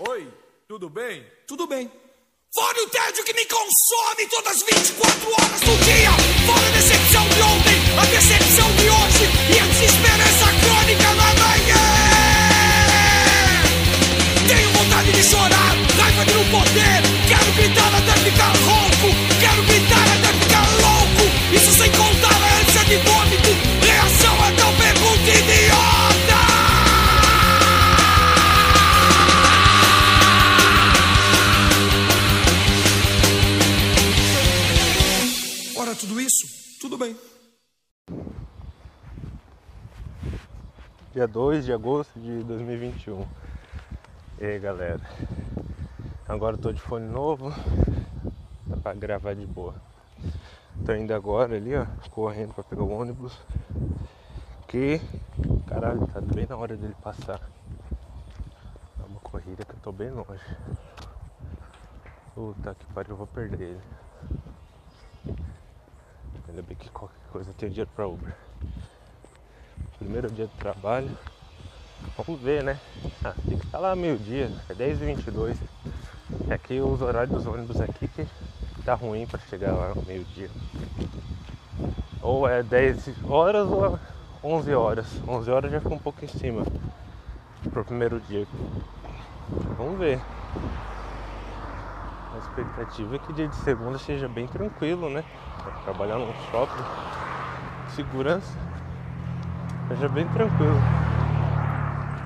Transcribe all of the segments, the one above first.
Oi, tudo bem? Tudo bem. Fora o tédio que me consome todas as 24 horas do dia. Fora a decepção de ontem, a decepção de hoje e a desesperança crônica na manhã. Tenho vontade de chorar, Dia 2 de agosto de 2021. E aí galera, agora eu tô de fone novo, dá pra gravar de boa. Tô indo agora ali, ó, correndo pra pegar o ônibus. Que, caralho, tá bem na hora dele passar. É uma corrida que eu tô bem longe. Puta que pariu, eu vou perder ele. Ainda bem que qualquer coisa tenho dinheiro pra Uber. Primeiro dia de trabalho. Vamos ver, né? Ah, tem que estar lá meio-dia, é 10 e 22 É aqui os horários dos ônibus aqui que tá ruim pra chegar lá meio-dia. Ou é 10 horas ou é 11 horas. 11 horas já fica um pouco em cima pro primeiro dia. Vamos ver. A expectativa é que dia de segunda seja bem tranquilo, né? Pra trabalhar num shopping, segurança, seja bem tranquilo.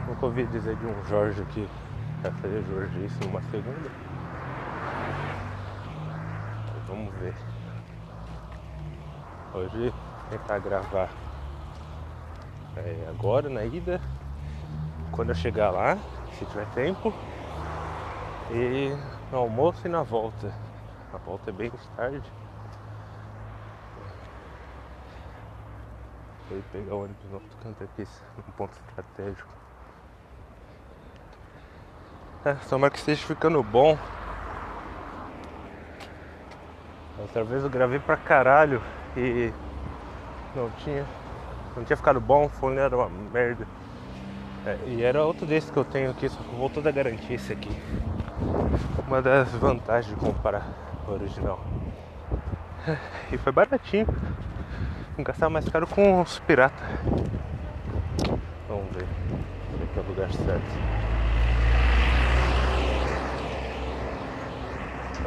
Nunca ouvi dizer de um Jorge que vai fazer Jorge isso numa segunda. Vamos ver. Hoje tentar gravar é, agora na ida, quando eu chegar lá, se tiver tempo. E no almoço e na volta. A volta é bem tarde. Foi pegar o ônibus no outro canto aqui, num ponto estratégico. É, tomara que esteja ficando bom. Outra vez eu gravei pra caralho e não tinha. Não tinha ficado bom, o fone era uma merda. É, e era outro desses que eu tenho aqui, só que voltou da garantia esse aqui. Uma das vantagens de comprar o original. E foi baratinho. Gastar mais caro com os piratas. Vamos ver se aqui é o lugar certo.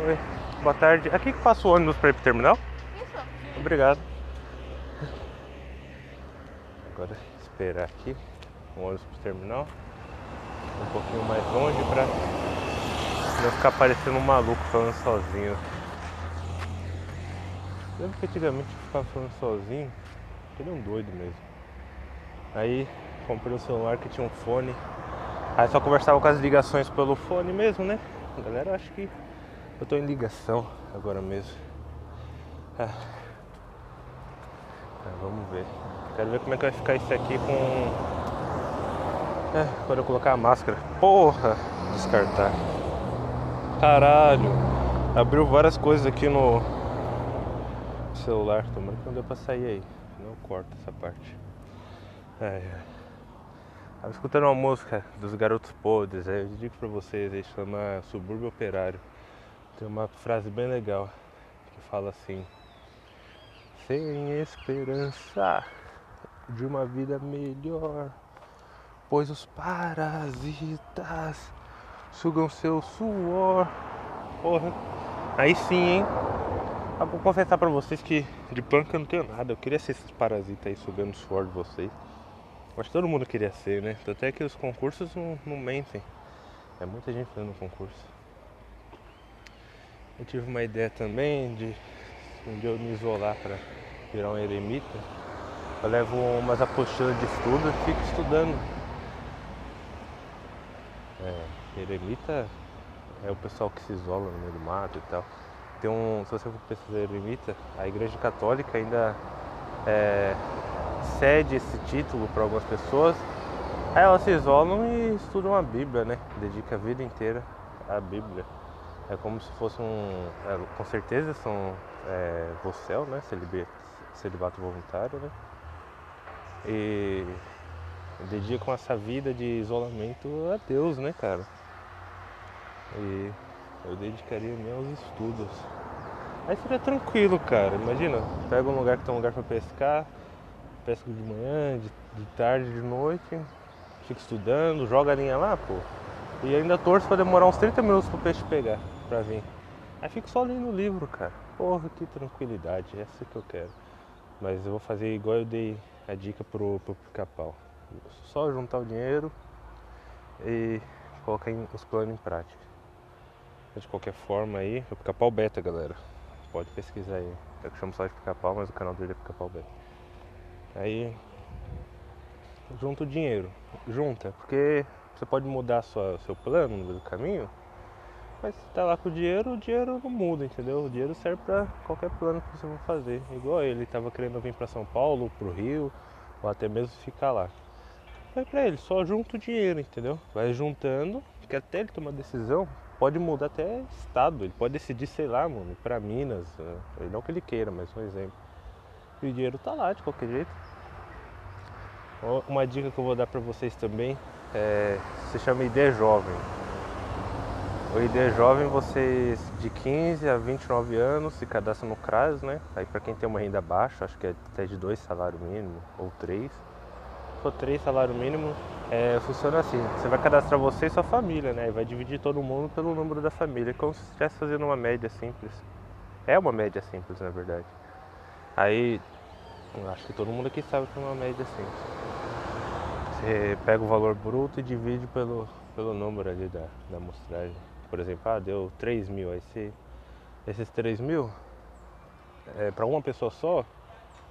Oi, boa tarde. Aqui que passa o ônibus para ir pro terminal? Isso. Obrigado. Agora esperar aqui o ônibus pro terminal. Um pouquinho mais longe pra não ficar parecendo um maluco falando sozinho. Lembro que antigamente eu ficava falando sozinho, ele é um doido mesmo. Aí comprei um celular que tinha um fone. Aí só conversava com as ligações pelo fone mesmo, né? A galera acha que eu tô em ligação agora mesmo. Ah. Ah, vamos ver. Quero ver como é que vai ficar isso aqui com. É, quando eu colocar a máscara. Porra! Descartar. Caralho! Abriu várias coisas aqui no celular. Tomara que não deu pra sair aí. Não corta essa parte. É. Tava escutando uma música dos Garotos Podres. Eu digo pra vocês, aí chama Subúrbio Operário. Tem uma frase bem legal que fala assim: Sem esperança de uma vida melhor, pois os parasitas sugam seu suor. Porra, aí sim, hein? Eu vou confessar pra vocês que de punk eu não tenho nada. Eu queria ser esses parasitas aí sugando o suor de vocês. Acho que todo mundo queria ser, né? Até que os concursos não, não mentem. É muita gente fazendo concurso. Eu tive uma ideia também de um dia eu me isolar para virar um eremita. Eu levo umas apostilas de estudo e fico estudando. É, eremita é o pessoal que se isola no meio do mato e tal. Tem um, se você for pesquisar eremita, a igreja católica ainda é, cede esse título para algumas pessoas. Aí elas se isolam e estudam a Bíblia, né? Dedica a vida inteira à Bíblia. É como se fosse um. é, com certeza são é, vocel, né? Celibe- Celibato voluntário, né? E dedicam essa vida de isolamento a Deus, né, cara? E eu dedicaria meus estudos. Aí seria tranquilo, cara. Imagina, pega um lugar que tem um lugar para pescar, pesca de manhã, de, de tarde, de noite, fica estudando, joga a linha lá, pô. E ainda torço pra demorar uns 30 minutos pro peixe pegar, pra vir. Aí fico só lendo o livro, cara. Porra, que tranquilidade, essa que eu quero. Mas eu vou fazer igual eu dei a dica pro, pro pica-pau. Só juntar o dinheiro e colocar os planos em prática. De qualquer forma aí, é o pica-pau beta, galera. Pode pesquisar aí. É que chamo só de pica-pau, mas o canal dele é pica-pau beta. Aí junta o dinheiro. Junta, porque você pode mudar sua, seu plano no meio do caminho, mas se tá lá com o dinheiro, o dinheiro não muda, entendeu? O dinheiro serve para qualquer plano que você for fazer. Igual ele estava querendo vir para São Paulo, para o Rio, ou até mesmo ficar lá. Vai para ele, só junta o dinheiro, entendeu? Vai juntando, que até ele tomar decisão, pode mudar até estado, ele pode decidir, sei lá, mano, para Minas, eh, não que ele queira, mas um exemplo. E o dinheiro tá lá de qualquer jeito. Uma dica que eu vou dar para vocês também é, se chama ID Jovem. O ID Jovem, vocês de 15 a 29 anos se cadastram no CRAS, né? Aí para quem tem uma renda baixa, acho que é até de dois salários mínimo ou três. For três salário mínimo, é, funciona assim, você vai cadastrar você e sua família, né? E vai dividir todo mundo pelo número da família, como se estivesse fazendo uma média simples. É uma média simples, na verdade. Aí, acho que todo mundo aqui sabe que é uma média simples. Você pega o valor bruto e divide pelo, pelo número ali da, da amostragem. Por exemplo, ah, deu 3 mil. Aí se, esses 3 mil, é, para uma pessoa só,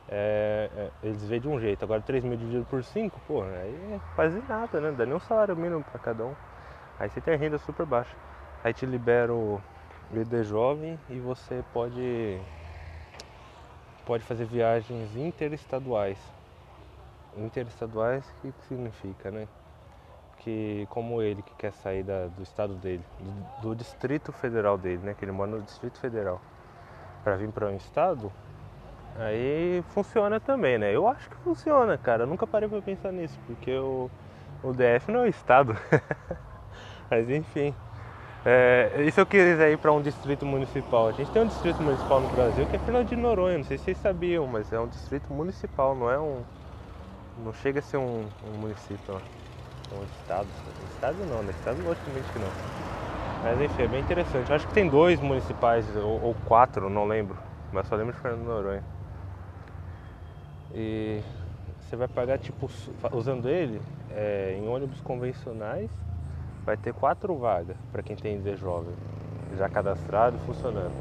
é, é, eles veem de um jeito. Agora 3 mil dividido por 5, pô, aí é quase nada, né? Dá nem um salário mínimo para cada um. Aí você tem renda super baixa. Aí te libera o ID jovem e você pode pode fazer viagens interestaduais interestaduais, o que significa, né? Que como ele que quer sair da, do estado dele, do, do, Distrito Federal dele, né? Que ele mora no Distrito Federal, para vir para um estado, aí funciona também, né? Eu acho que funciona, cara. Eu nunca parei para pensar nisso, porque o, o DF não é o estado. Mas enfim. É, e se eu quiser ir para um distrito municipal? A gente tem um distrito municipal no Brasil que é Fernando de Noronha, não sei se vocês sabiam, mas é um distrito municipal, não é um, não chega a ser um, um município, um estado. Estado não, né? Estado logicamente que não. Mas enfim, é bem interessante. Eu acho que tem dois municipais, ou, ou quatro, não lembro. Mas só lembro de Fernando Noronha. E você vai pagar, tipo, usando ele é, em ônibus convencionais, vai ter quatro vagas para quem tem ID jovem, já cadastrado e funcionando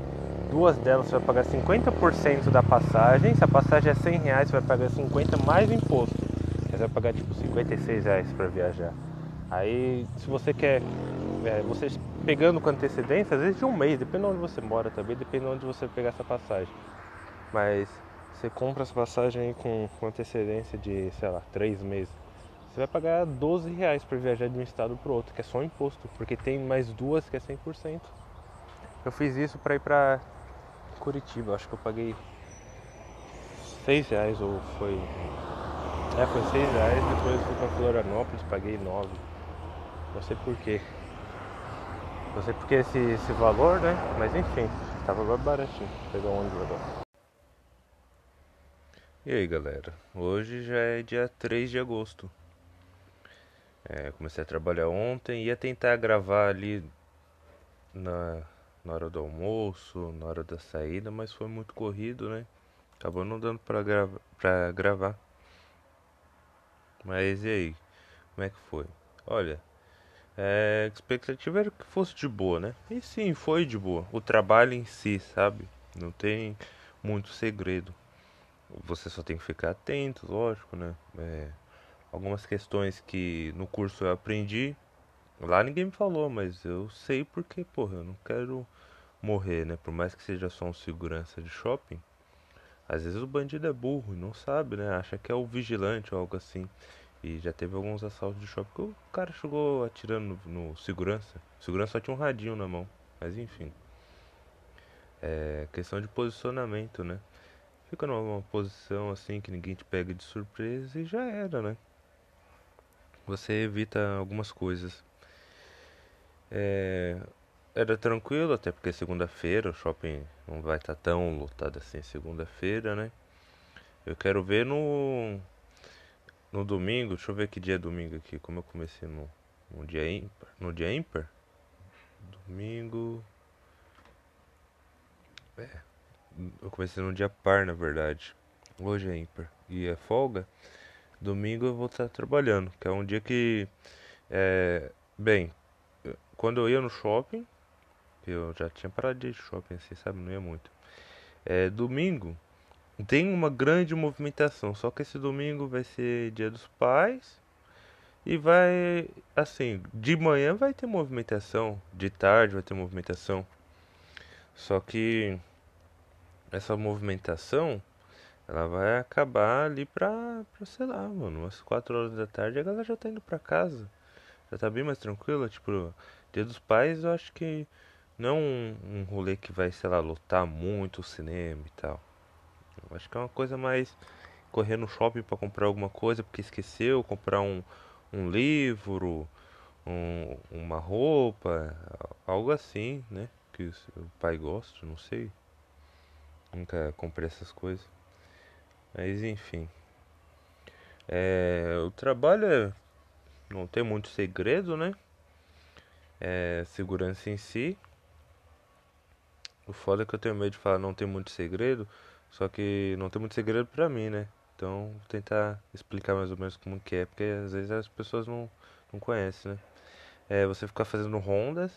duas delas você vai pagar 50% da passagem. Se a passagem é 100 reais, você vai pagar 50 mais imposto. Você vai pagar tipo 56 reais para viajar. Aí, se você quer, é, você pegando com antecedência, às vezes de um mês, depende de onde você mora também, depende de onde você pegar essa passagem. Mas você compra essa passagem com, com antecedência de, sei lá, 3 meses. Você vai pagar 12 reais para viajar de um estado para outro, que é só imposto, porque tem mais duas que é 100%. Eu fiz isso para ir para Curitiba, acho que eu paguei 6 reais ou foi. É, foi 6 reais, depois fui pra Florianópolis, paguei 9. Não sei porquê. Não sei porque esse, esse valor, né? Mas enfim, tava baratinho. Pegar um ônibus agora. E aí galera, hoje já é dia 3 de agosto. É, comecei a trabalhar ontem, ia tentar gravar ali na na hora do almoço, na hora da saída, mas foi muito corrido, né? Acabou não dando pra, grava pra gravar. Mas e aí? Como é que foi? Olha, é, a expectativa era que fosse de boa, né? E sim, foi de boa. O trabalho em si, sabe? Não tem muito segredo. Você só tem que ficar atento, lógico, né? É, algumas questões que no curso eu aprendi Lá ninguém me falou, mas eu sei porque, porra, eu não quero morrer, né? Por mais que seja só um segurança de shopping, às vezes o bandido é burro e não sabe, né? Acha que é o vigilante ou algo assim. E já teve alguns assaltos de shopping que o cara chegou atirando no, no segurança. O segurança só tinha um radinho na mão. Mas enfim. É questão de posicionamento, né? Fica numa posição assim que ninguém te pega de surpresa e já era, né? Você evita algumas coisas. É, era tranquilo, até porque segunda-feira o shopping não vai estar tá tão lotado assim segunda-feira, né? Eu quero ver no no domingo, deixa eu ver que dia é domingo aqui, como eu comecei no, no dia ímpar, no dia ímpar. Domingo. É. Eu comecei no dia par, na verdade. Hoje é ímpar e é folga. Domingo eu vou estar trabalhando, que é um dia que é, bem, quando eu ia no shopping, eu já tinha parado de ir shopping assim, sabe? Não ia muito. É, domingo tem uma grande movimentação, só que esse domingo vai ser dia dos pais e vai assim, de manhã vai ter movimentação, de tarde vai ter movimentação. Só que essa movimentação ela vai acabar ali pra, pra sei lá, mano, umas 4 horas da tarde a galera já tá indo pra casa. Já tá bem mais tranquila, tipo, dia dos pais eu acho que não um, um rolê que vai, sei lá, lotar muito o cinema e tal. Eu acho que é uma coisa mais correr no shopping para comprar alguma coisa porque esqueceu, comprar um, um livro, um, uma roupa, algo assim, né? Que o pai gosta, não sei. Nunca comprei essas coisas. Mas enfim. É, o trabalho é, não tem muito segredo, né? É, segurança em si. O foda é que eu tenho medo de falar não tem muito segredo, só que não tem muito segredo pra mim, né? Então vou tentar explicar mais ou menos como que é, porque às vezes as pessoas não, não conhecem, né? É, você ficar fazendo rondas,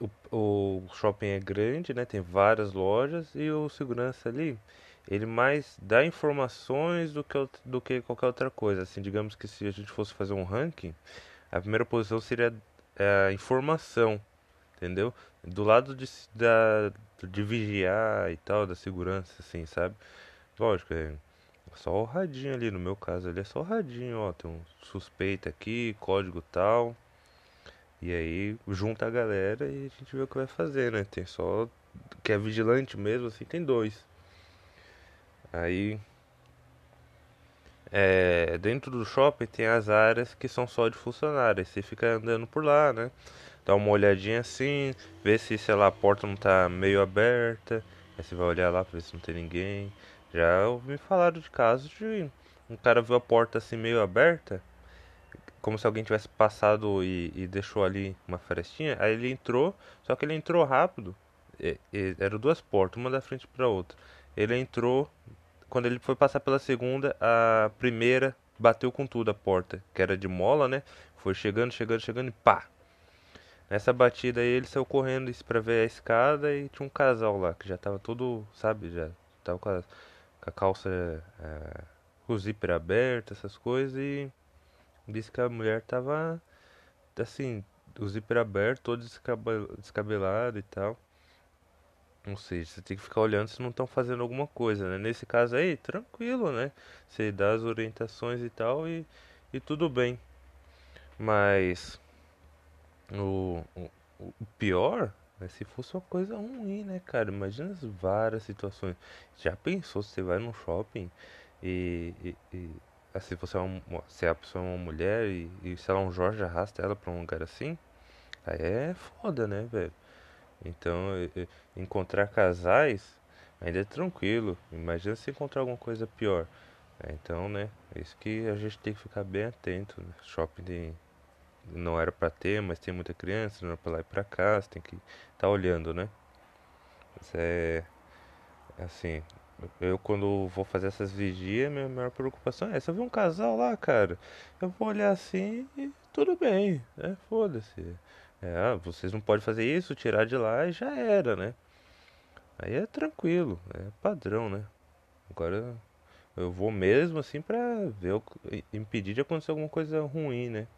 o, o shopping é grande, né? Tem várias lojas e o segurança ali, ele mais dá informações do que, do que qualquer outra coisa. Assim, digamos que se a gente fosse fazer um ranking, a primeira posição seria a informação, entendeu? Do lado de, da, de vigiar e tal, da segurança, assim, sabe? Lógico, é só o radinho ali, no meu caso ali é só o radinho, ó, tem um suspeito aqui, código tal. E aí junta a galera e a gente vê o que vai fazer, né? Tem só que é vigilante mesmo, assim, tem dois. Aí é, dentro do shopping tem as áreas que são só de funcionários. Você fica andando por lá, né? Dá uma olhadinha assim, vê se, sei lá, a porta não tá meio aberta. Aí você vai olhar lá pra ver se não tem ninguém. Já ouvi falar de casos de um cara viu a porta assim meio aberta, como se alguém tivesse passado e, e deixou ali uma frestinha. Aí ele entrou, só que ele entrou rápido. E, e, eram duas portas, uma da frente para outra. Ele entrou, quando ele foi passar pela segunda, a primeira bateu com tudo a porta, que era de mola, né? Foi chegando, chegando, chegando e pá! Nessa batida aí ele saiu correndo para ver a escada e tinha um casal lá que já tava todo, sabe, já tava com a, com a calça, é, com o zíper aberto, essas coisas e disse que a mulher tava assim, o zíper aberto, todo descabelado e tal. Ou seja, você tem que ficar olhando se não estão fazendo alguma coisa, né? Nesse caso aí, tranquilo, né? Você dá as orientações e tal e, e tudo bem. Mas o, o, o pior é se fosse uma coisa ruim, né, cara? Imagina as várias situações. Já pensou se você vai num shopping e, e, e assim, você é uma, se a pessoa é uma mulher e, e lá, um Jorge arrasta ela pra um lugar assim? Aí é foda, né, velho? Então, encontrar casais ainda é tranquilo. Imagina se encontrar alguma coisa pior. É, então, né? É isso que a gente tem que ficar bem atento. Né? Shopping tem, não era para ter, mas tem muita criança, não era pra lá e pra cá, você tem que estar tá olhando, né? Mas é assim, eu quando vou fazer essas vigias, minha maior preocupação é essa. Eu vi um casal lá, cara. Eu vou olhar assim e tudo bem, né? Foda-se. É, vocês não podem fazer isso, tirar de lá e já era, né? Aí é tranquilo, é padrão, né? Agora eu vou mesmo assim pra ver, impedir de acontecer alguma coisa ruim, né?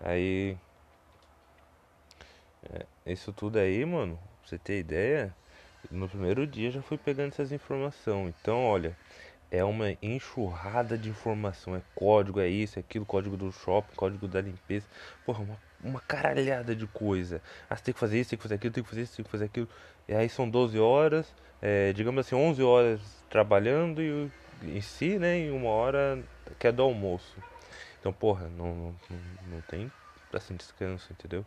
Aí. É, isso tudo aí, mano, pra você ter ideia, no primeiro dia já fui pegando essas informações. Então, olha, é uma enxurrada de informação. É código, é isso, é aquilo, código do shopping, código da limpeza. Porra, uma, uma caralhada de coisa. Ah, você tem que fazer isso, tem que fazer aquilo, tem que fazer isso, tem que fazer aquilo. E aí são 12 horas, é, digamos assim, 11 horas trabalhando e em si, né, e uma hora que é do almoço. Então, porra, não, não, não tem assim descanso, entendeu?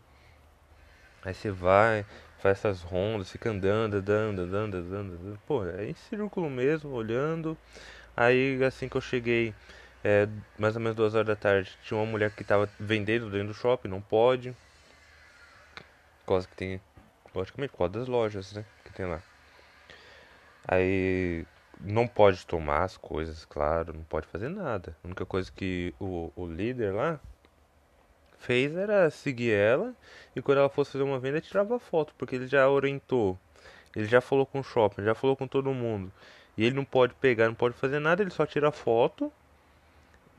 Aí você vai, faz essas rondas, fica andando, andando, andando, andando, andando. Pô, é em círculo mesmo, olhando. Aí assim que eu cheguei, é, mais ou menos duas horas da tarde, tinha uma mulher que tava vendendo dentro do shopping, não pode. Causa que tem. Logicamente, por causa das lojas, né? Que tem lá. Aí não pode tomar as coisas, claro, não pode fazer nada. A única coisa que o, o líder lá fez era seguir ela e quando ela fosse fazer uma venda tirava foto, porque ele já orientou, ele já falou com o shopping, já falou com todo mundo. E ele não pode pegar, não pode fazer nada, ele só tira foto,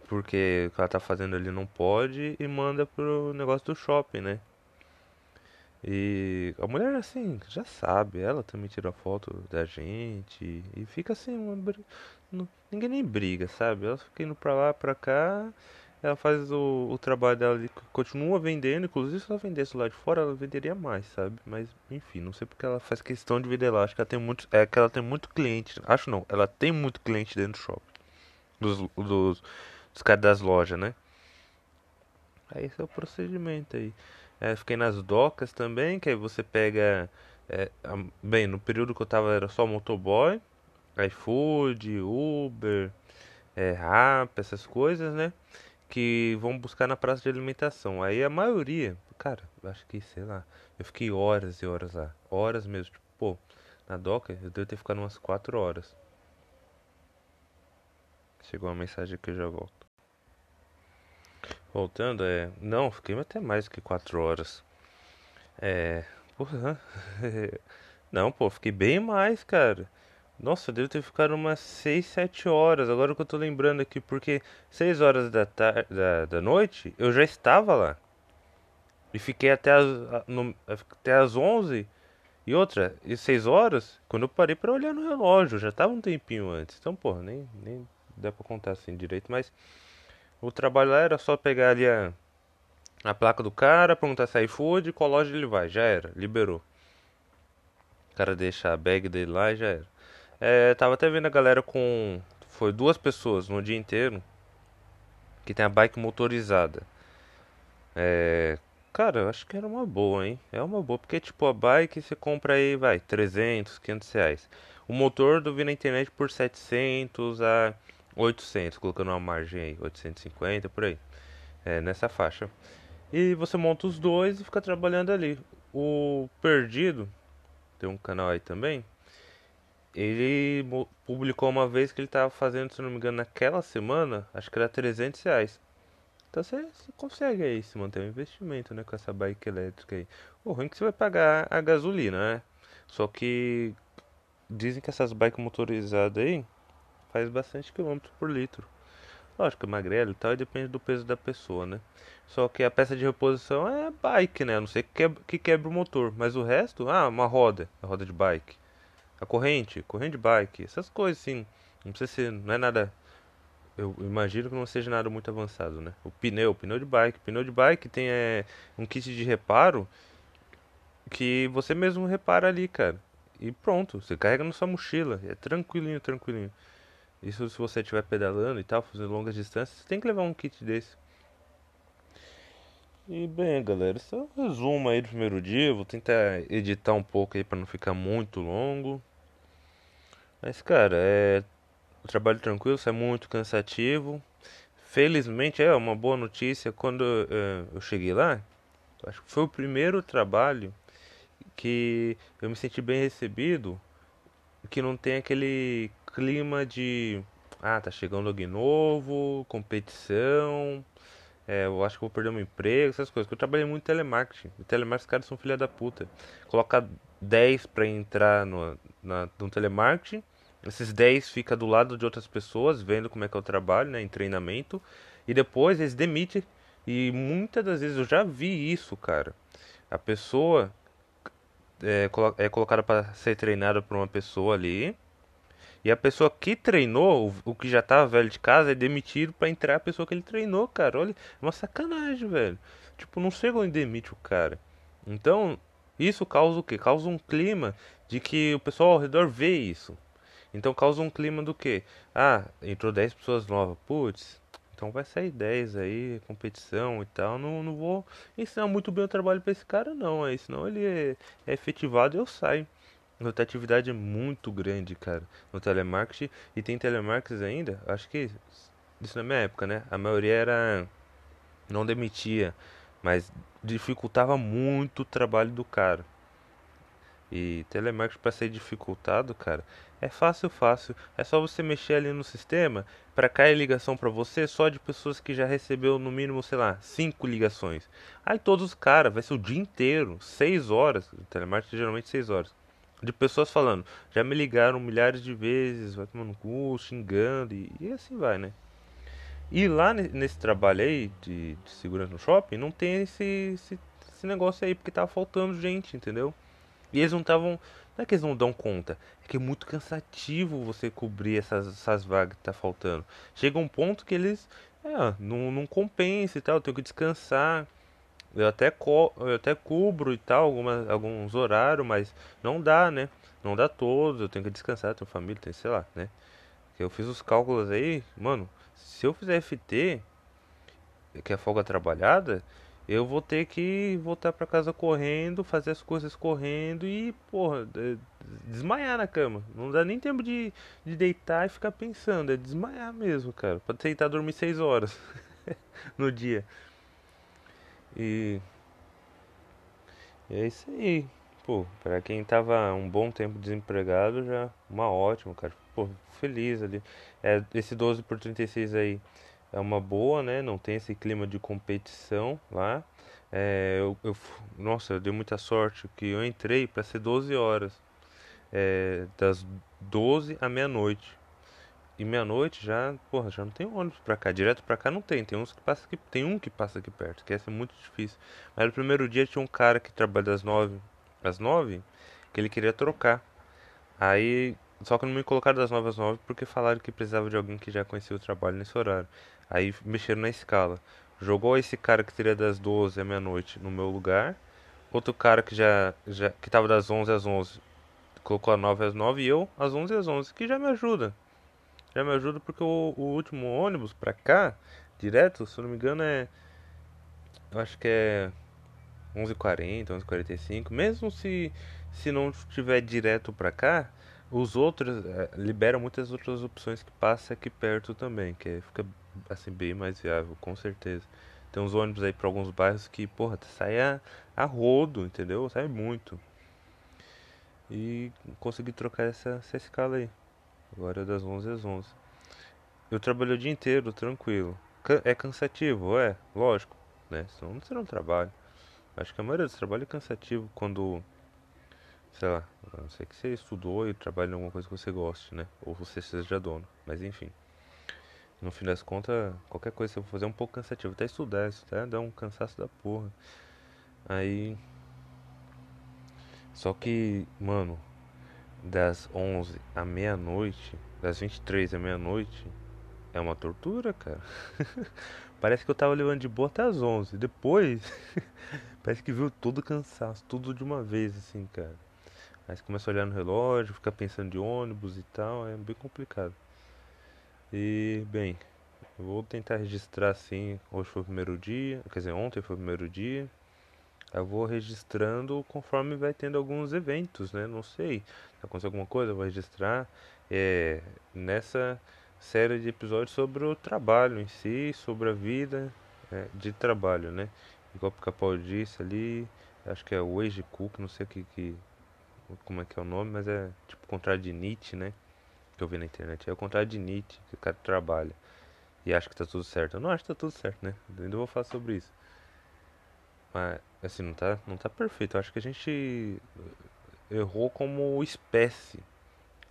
porque o que ela tá fazendo ele não pode, e manda pro negócio do shopping, né? E a mulher, assim, já sabe, ela também tira foto da gente e fica assim, uma, ninguém nem briga, sabe? Ela fica indo pra lá, pra cá, ela faz o, o trabalho dela, continua vendendo, inclusive se ela vendesse lá de fora, ela venderia mais, sabe? Mas, enfim, não sei porque ela faz questão de vender lá, acho que ela tem muito, é que ela tem muito cliente, acho não, ela tem muito cliente dentro do shopping, dos, dos, dos caras das lojas, né? Aí esse é o procedimento aí. É, fiquei nas docas também, que aí você pega. É, bem, no período que eu tava era só motoboy, iFood, Uber, é, Rap, essas coisas, né? Que vão buscar na praça de alimentação. Aí a maioria, cara, acho que, sei lá, eu fiquei horas e horas lá. Horas mesmo, tipo, pô, na doca eu devo ter ficado umas 4 horas. Chegou uma mensagem aqui, eu já volto. Voltando, é. Não, fiquei até mais que 4 horas. É. Porra. Não, pô, fiquei bem mais, cara. Nossa, devo ter ficado umas 6, 7 horas. Agora que eu tô lembrando aqui, porque 6 horas da, tar... da, da noite eu já estava lá. E fiquei até as, no, até as 11. E outra, e 6 horas, quando eu parei para olhar no relógio, já tava um tempinho antes. Então, porra, nem, nem dá pra contar assim direito, mas o trabalho lá era só pegar ali a, a placa do cara, perguntar se é iFood, qual loja ele vai. Já era, liberou. O cara deixa a bag dele lá e já era. É, tava até vendo a galera com. Foi duas pessoas no dia inteiro que tem a bike motorizada. É. Cara, eu acho que era uma boa, hein? É uma boa, porque tipo, a bike você compra aí, vai, 300, 500 reais. O motor do vi na internet por 700 a 800, colocando uma margem aí, 850 por aí, é, nessa faixa. E você monta os dois e fica trabalhando ali. O Perdido, tem um canal aí também, ele publicou uma vez que ele estava fazendo, se não me engano, naquela semana, acho que era 300 reais. Então você, você consegue aí se manter um investimento, né, com essa bike elétrica aí. O ruim é que você vai pagar a gasolina, né? Só que dizem que essas bikes motorizadas aí faz bastante quilômetro por litro. Lógico, é magrelo e tal, e depende do peso da pessoa, né? Só que a peça de reposição é bike, né? A não sei que que quebra o motor, mas o resto, ah, uma roda, a roda de bike. A corrente, corrente de bike, essas coisas assim. Não precisa ser, não é nada. Eu imagino que não seja nada muito avançado, né? O pneu, pneu de bike. Pneu de bike tem é, um kit de reparo que você mesmo repara ali, cara. E pronto, você carrega na sua mochila. É tranquilinho, tranquilinho. Isso se você estiver pedalando e tal, fazendo longas distâncias, você tem que levar um kit desse. E bem, galera, esse é um resumo aí do primeiro dia. Vou tentar editar um pouco aí para não ficar muito longo. Mas, cara, é o trabalho tranquilo, isso é muito cansativo. Felizmente é uma boa notícia. Quando uh, eu cheguei lá, acho que foi o primeiro trabalho que eu me senti bem recebido, que não tem aquele clima de ah, tá chegando alguém novo, competição, é, eu acho que vou perder meu emprego, essas coisas. Porque eu trabalhei muito em telemarketing. E telemarketing, os caras são filha da puta. Coloca 10 para entrar no, na, no telemarketing. Esses 10 fica do lado de outras pessoas, vendo como é que é o trabalho, né, em treinamento. E depois eles demitem. E muitas das vezes eu já vi isso, cara. A pessoa é, é colocada para ser treinada por uma pessoa ali e a pessoa que treinou, o, que já tava velho de casa, é demitido para entrar a pessoa que ele treinou, cara. Olha, é uma sacanagem, velho. Tipo, não chega onde demite o cara. Então, isso causa o quê? Causa um clima de que o pessoal ao redor vê isso. Então causa um clima do quê? Ah, entrou 10 pessoas novas. Putz, Então vai sair 10 aí, competição e tal. Não, não vou ensinar muito bem o trabalho para esse cara, não. Aí, senão ele é, é efetivado e eu saio. Rotatividade é muito grande, cara, no telemarketing. E tem telemarketing ainda, acho que isso na minha época, né? A maioria era. não demitia, mas dificultava muito o trabalho do cara. E telemarketing para ser dificultado, cara, é fácil, fácil. É só você mexer ali no sistema para cair ligação para você só de pessoas que já recebeu no mínimo, sei lá, cinco ligações. Aí todos os caras, vai ser o dia inteiro, seis horas, telemarketing geralmente seis horas, de pessoas falando, já me ligaram milhares de vezes, vai tomando cu, xingando e, e assim vai, né? E lá nesse trabalho aí de, de segurança no shopping, não tem esse, esse, esse negócio aí, porque tava faltando gente, entendeu? E eles não estavam. Não é que eles não dão conta, é que é muito cansativo você cobrir essas, essas vagas que tá faltando. Chega um ponto que eles. É, não, não compensa e tal, eu tenho que descansar. Eu até, co eu até cubro e tal, alguns horários, mas não dá, né? Não dá todos, eu tenho que descansar, tenho família, tenho, sei lá, né? Eu fiz os cálculos aí, mano, se eu fizer FT, que é folga trabalhada, eu vou ter que voltar para casa correndo, fazer as coisas correndo e, porra, desmaiar na cama. Não dá nem tempo de, de deitar e ficar pensando, é desmaiar mesmo, cara. Pode tentar dormir 6 horas no dia. E, e é isso aí. Pô, pra quem tava um bom tempo desempregado, já uma ótima, cara. Pô, feliz ali. É, esse 12 por 36 aí é uma boa, né? Não tem esse clima de competição lá. É, eu, eu, nossa, eu dei muita sorte que eu entrei para ser 12 horas, é, das 12 à meia-noite. E meia-noite já, porra, já não tem ônibus pra cá. Direto pra cá não tem. Tem uns que passa aqui, tem um que passa aqui perto, que essa é muito difícil. Mas no primeiro dia tinha um cara que trabalha das 9 às 9, que ele queria trocar. Aí, só que não me colocaram das 9 às 9 porque falaram que precisava de alguém que já conhecia o trabalho nesse horário. Aí mexeram na escala. Jogou esse cara que seria das 12 à meia-noite no meu lugar. Outro cara que já, já que tava das 11 às 11 colocou a 9 às 9 e eu às 11 às 11, que já me ajuda. Já me ajuda porque o, o último ônibus pra cá, direto, se eu não me engano é eu acho que é 11h40, 11h45, mesmo se se não estiver direto pra cá, os outros é, liberam muitas outras opções que passa aqui perto também, que fica assim bem mais viável, com certeza. Tem uns ônibus aí para alguns bairros que, porra, sai a, a rodo, entendeu? Sai muito. E consegui trocar essa, essa escala aí. Agora é das 11 às 11. Eu trabalho o dia inteiro, tranquilo. É cansativo, é, lógico, né? Senão você não trabalha. Acho que a maioria dos trabalhos é cansativo quando, sei lá, a não sei que você estudou e trabalha em alguma coisa que você goste, né? Ou você seja dono, mas enfim. No fim das contas, qualquer coisa que você for fazer é um pouco cansativo. Até estudar, isso até dá um cansaço da porra. Aí. Só que, mano, das 11 à meia-noite, das 23 à meia-noite, é uma tortura, cara. parece que eu tava levando de boa até as 11. Depois, parece que viu todo cansaço, tudo de uma vez, assim, cara. Aí você começa a olhar no relógio, fica pensando de ônibus e tal, é bem complicado. E, bem, vou tentar registrar assim. Hoje foi o primeiro dia, quer dizer, ontem foi o primeiro dia. Eu vou registrando conforme vai tendo alguns eventos, né? Não sei. Se acontecer alguma coisa, eu vou registrar. É, nessa série de episódios sobre o trabalho em si, sobre a vida é, de trabalho, né? Igual o Capão disse ali, acho que é o Wage Cook, não sei que, que, como é que é o nome, mas é tipo contrário de Nietzsche, né? Que eu vi na internet. É o contrário de Nietzsche, que o cara trabalha e acha que tá tudo certo. Eu não acho que tá tudo certo, né? Eu ainda vou falar sobre isso. Mas, assim, não tá, não tá perfeito. Eu acho que a gente errou como espécie.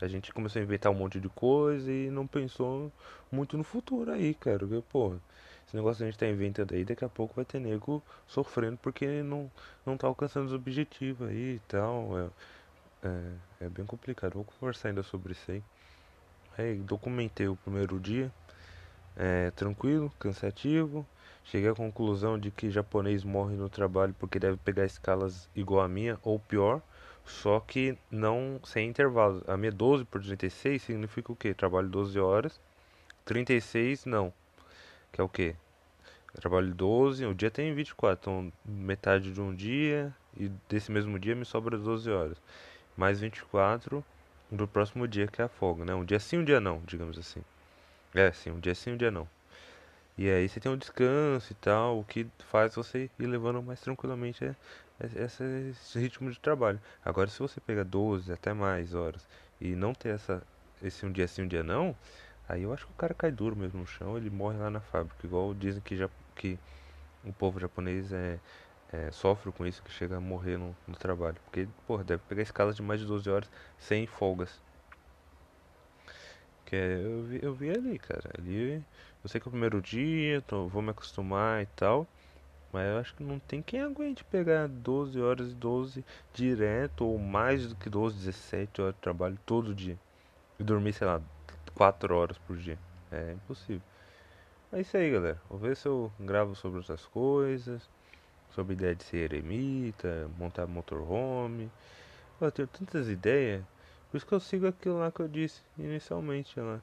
A gente começou a inventar um monte de coisa e não pensou muito no futuro aí, cara. Porque, porra, esse negócio que a gente tá inventando aí, daqui a pouco vai ter nego sofrendo porque não, não tá alcançando os objetivos aí e tal. É, é, é bem complicado. Vou conversar ainda sobre isso aí. Aí documentei o primeiro dia, é, tranquilo, cansativo. Cheguei à conclusão de que japonês morre no trabalho porque deve pegar escalas igual a minha ou pior, só que não sem intervalo. A minha 12 por 36 significa o quê? Trabalho 12 horas. 36 não. que é o quê? Eu trabalho 12, o dia tem 24, então metade de um dia e desse mesmo dia me sobra 12 horas. Mais 24 do próximo dia que é a folga, né? Um dia sim, um dia não, digamos assim. É, sim, um dia sim, um dia não. E aí você tem um descanso e tal, o que faz você ir levando mais tranquilamente é, é, esse, ritmo de trabalho. Agora, se você pegar 12 até mais horas e não ter essa, esse um dia sim, um dia não, aí eu acho que o cara cai duro mesmo no chão, ele morre lá na fábrica. Igual dizem que, já, que o povo japonês é, é, sofre com isso, que chega a morrer no, no trabalho. Porque, porra, deve pegar escalas de mais de 12 horas sem folgas. Que é, eu, vi, eu vi ali, cara. Ali, eu sei que é o primeiro dia, tô, vou me acostumar e tal. Mas eu acho que não tem quem aguente pegar 12 horas e 12 direto, ou mais do que 12, 17 horas de trabalho todo dia. E dormir, sei lá, 4 horas por dia. É impossível. É isso aí, galera. Vou ver se eu gravo sobre outras coisas. Sobre a ideia de ser eremita, montar motorhome. Eu tenho tantas ideias. Por isso que eu sigo aquilo lá que eu disse inicialmente lá.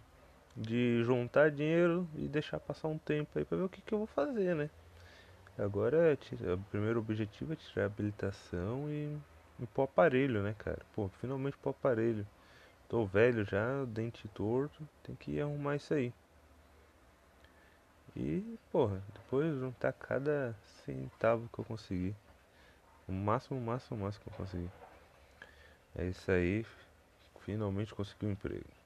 De juntar dinheiro e deixar passar um tempo aí pra ver o que, que eu vou fazer, né? Agora, é tira, o primeiro objetivo é tirar a habilitação e, e pôr aparelho, né, cara? Pô, finalmente pôr aparelho. Tô velho já, dente torto, tem que arrumar isso aí. E, porra, depois juntar cada centavo que eu conseguir. O máximo, o máximo, o máximo que eu conseguir. É isso aí. Finalmente consegui um emprego.